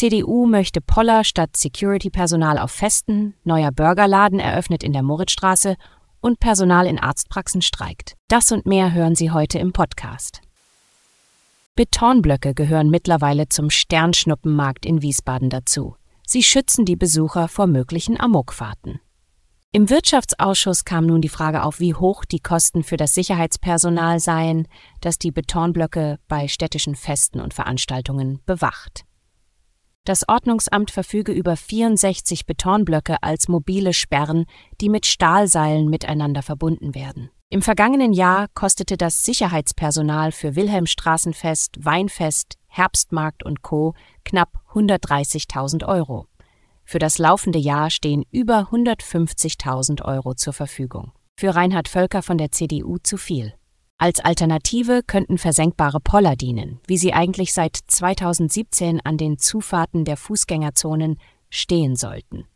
CDU möchte Poller statt Security-Personal auf Festen, neuer Burgerladen eröffnet in der Moritzstraße und Personal in Arztpraxen streikt. Das und mehr hören Sie heute im Podcast. Betonblöcke gehören mittlerweile zum Sternschnuppenmarkt in Wiesbaden dazu. Sie schützen die Besucher vor möglichen Amokfahrten. Im Wirtschaftsausschuss kam nun die Frage auf, wie hoch die Kosten für das Sicherheitspersonal seien, das die Betonblöcke bei städtischen Festen und Veranstaltungen bewacht. Das Ordnungsamt verfüge über 64 Betonblöcke als mobile Sperren, die mit Stahlseilen miteinander verbunden werden. Im vergangenen Jahr kostete das Sicherheitspersonal für Wilhelmstraßenfest, Weinfest, Herbstmarkt und Co. knapp 130.000 Euro. Für das laufende Jahr stehen über 150.000 Euro zur Verfügung. Für Reinhard Völker von der CDU zu viel. Als Alternative könnten versenkbare Poller dienen, wie sie eigentlich seit 2017 an den Zufahrten der Fußgängerzonen stehen sollten.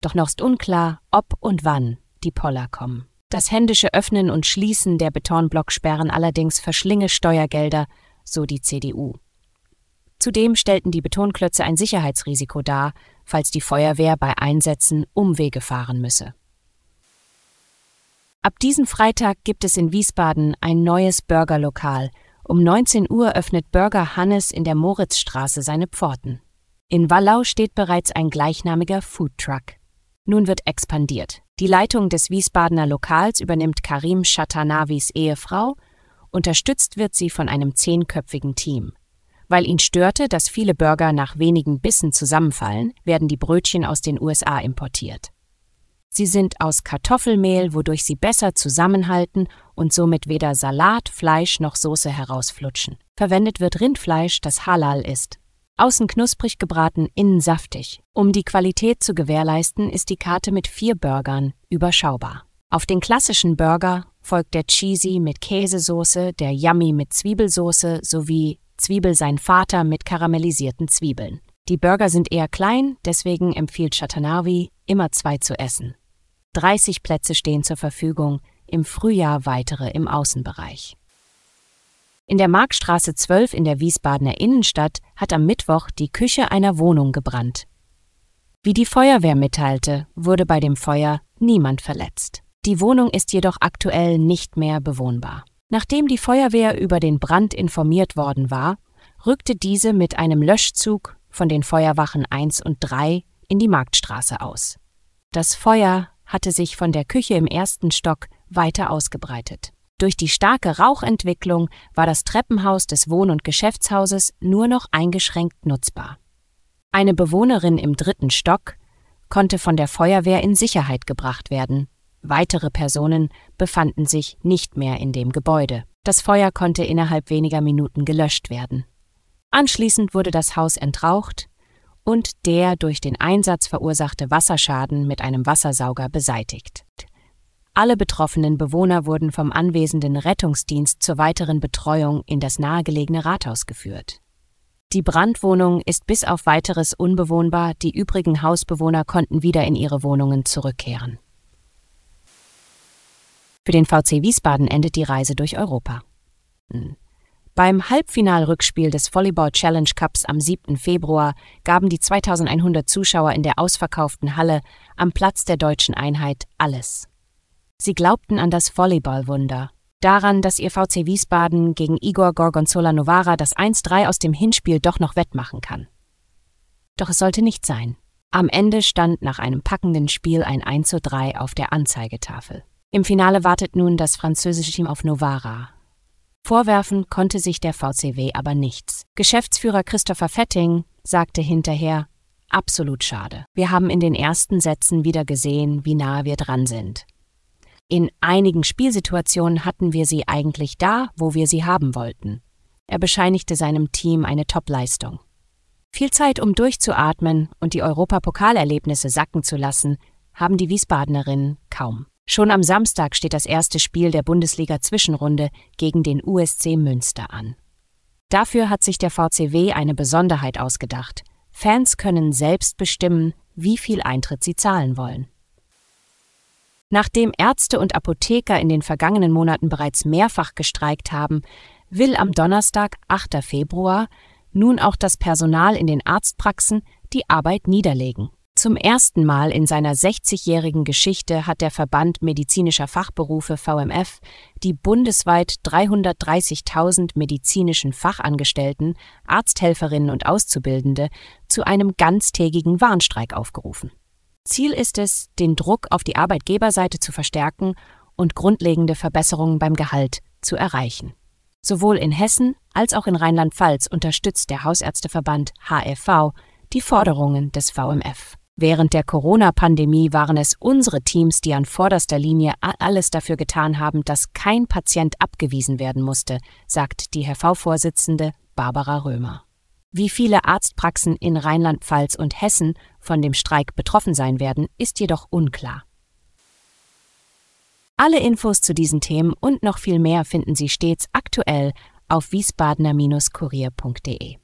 Doch noch ist unklar, ob und wann die Poller kommen. Das händische Öffnen und Schließen der Betonblocksperren allerdings verschlinge Steuergelder, so die CDU. Zudem stellten die Betonklötze ein Sicherheitsrisiko dar, falls die Feuerwehr bei Einsätzen Umwege fahren müsse. Ab diesem Freitag gibt es in Wiesbaden ein neues Burgerlokal. Um 19 Uhr öffnet Burger Hannes in der Moritzstraße seine Pforten. In Wallau steht bereits ein gleichnamiger Foodtruck. Nun wird expandiert. Die Leitung des Wiesbadener Lokals übernimmt Karim Shatanavis Ehefrau, unterstützt wird sie von einem zehnköpfigen Team. Weil ihn störte, dass viele Burger nach wenigen Bissen zusammenfallen, werden die Brötchen aus den USA importiert. Sie sind aus Kartoffelmehl, wodurch sie besser zusammenhalten und somit weder Salat, Fleisch noch Soße herausflutschen. Verwendet wird Rindfleisch, das halal ist. Außen knusprig gebraten, innen saftig. Um die Qualität zu gewährleisten, ist die Karte mit vier Burgern überschaubar. Auf den klassischen Burger folgt der Cheesy mit Käsesoße, der Yummy mit Zwiebelsoße sowie Zwiebel sein Vater mit karamellisierten Zwiebeln. Die Burger sind eher klein, deswegen empfiehlt Chatanavi, immer zwei zu essen. 30 Plätze stehen zur Verfügung, im Frühjahr weitere im Außenbereich. In der Markstraße 12 in der Wiesbadener Innenstadt hat am Mittwoch die Küche einer Wohnung gebrannt. Wie die Feuerwehr mitteilte, wurde bei dem Feuer niemand verletzt. Die Wohnung ist jedoch aktuell nicht mehr bewohnbar. Nachdem die Feuerwehr über den Brand informiert worden war, rückte diese mit einem Löschzug von den Feuerwachen 1 und 3 in die Marktstraße aus. Das Feuer hatte sich von der Küche im ersten Stock weiter ausgebreitet. Durch die starke Rauchentwicklung war das Treppenhaus des Wohn- und Geschäftshauses nur noch eingeschränkt nutzbar. Eine Bewohnerin im dritten Stock konnte von der Feuerwehr in Sicherheit gebracht werden. Weitere Personen befanden sich nicht mehr in dem Gebäude. Das Feuer konnte innerhalb weniger Minuten gelöscht werden. Anschließend wurde das Haus entraucht und der durch den Einsatz verursachte Wasserschaden mit einem Wassersauger beseitigt. Alle betroffenen Bewohner wurden vom anwesenden Rettungsdienst zur weiteren Betreuung in das nahegelegene Rathaus geführt. Die Brandwohnung ist bis auf weiteres unbewohnbar, die übrigen Hausbewohner konnten wieder in ihre Wohnungen zurückkehren. Für den VC Wiesbaden endet die Reise durch Europa. Beim Halbfinalrückspiel des Volleyball Challenge Cups am 7. Februar gaben die 2100 Zuschauer in der ausverkauften Halle am Platz der deutschen Einheit alles. Sie glaubten an das Volleyballwunder, daran, dass ihr VC Wiesbaden gegen Igor Gorgonzola Novara das 1-3 aus dem Hinspiel doch noch wettmachen kann. Doch es sollte nicht sein. Am Ende stand nach einem packenden Spiel ein 1-3 auf der Anzeigetafel. Im Finale wartet nun das französische Team auf Novara, Vorwerfen konnte sich der VCW aber nichts. Geschäftsführer Christopher Fetting sagte hinterher, absolut schade. Wir haben in den ersten Sätzen wieder gesehen, wie nahe wir dran sind. In einigen Spielsituationen hatten wir sie eigentlich da, wo wir sie haben wollten. Er bescheinigte seinem Team eine Top-Leistung. Viel Zeit, um durchzuatmen und die Europapokalerlebnisse sacken zu lassen, haben die Wiesbadenerinnen kaum. Schon am Samstag steht das erste Spiel der Bundesliga-Zwischenrunde gegen den USC Münster an. Dafür hat sich der VCW eine Besonderheit ausgedacht. Fans können selbst bestimmen, wie viel Eintritt sie zahlen wollen. Nachdem Ärzte und Apotheker in den vergangenen Monaten bereits mehrfach gestreikt haben, will am Donnerstag, 8. Februar, nun auch das Personal in den Arztpraxen die Arbeit niederlegen. Zum ersten Mal in seiner 60-jährigen Geschichte hat der Verband medizinischer Fachberufe VMF die bundesweit 330.000 medizinischen Fachangestellten, Arzthelferinnen und Auszubildende zu einem ganztägigen Warnstreik aufgerufen. Ziel ist es, den Druck auf die Arbeitgeberseite zu verstärken und grundlegende Verbesserungen beim Gehalt zu erreichen. Sowohl in Hessen als auch in Rheinland-Pfalz unterstützt der Hausärzteverband HFV die Forderungen des VMF. Während der Corona-Pandemie waren es unsere Teams, die an vorderster Linie alles dafür getan haben, dass kein Patient abgewiesen werden musste, sagt die HV-Vorsitzende Barbara Römer. Wie viele Arztpraxen in Rheinland-Pfalz und Hessen von dem Streik betroffen sein werden, ist jedoch unklar. Alle Infos zu diesen Themen und noch viel mehr finden Sie stets aktuell auf wiesbadener-kurier.de.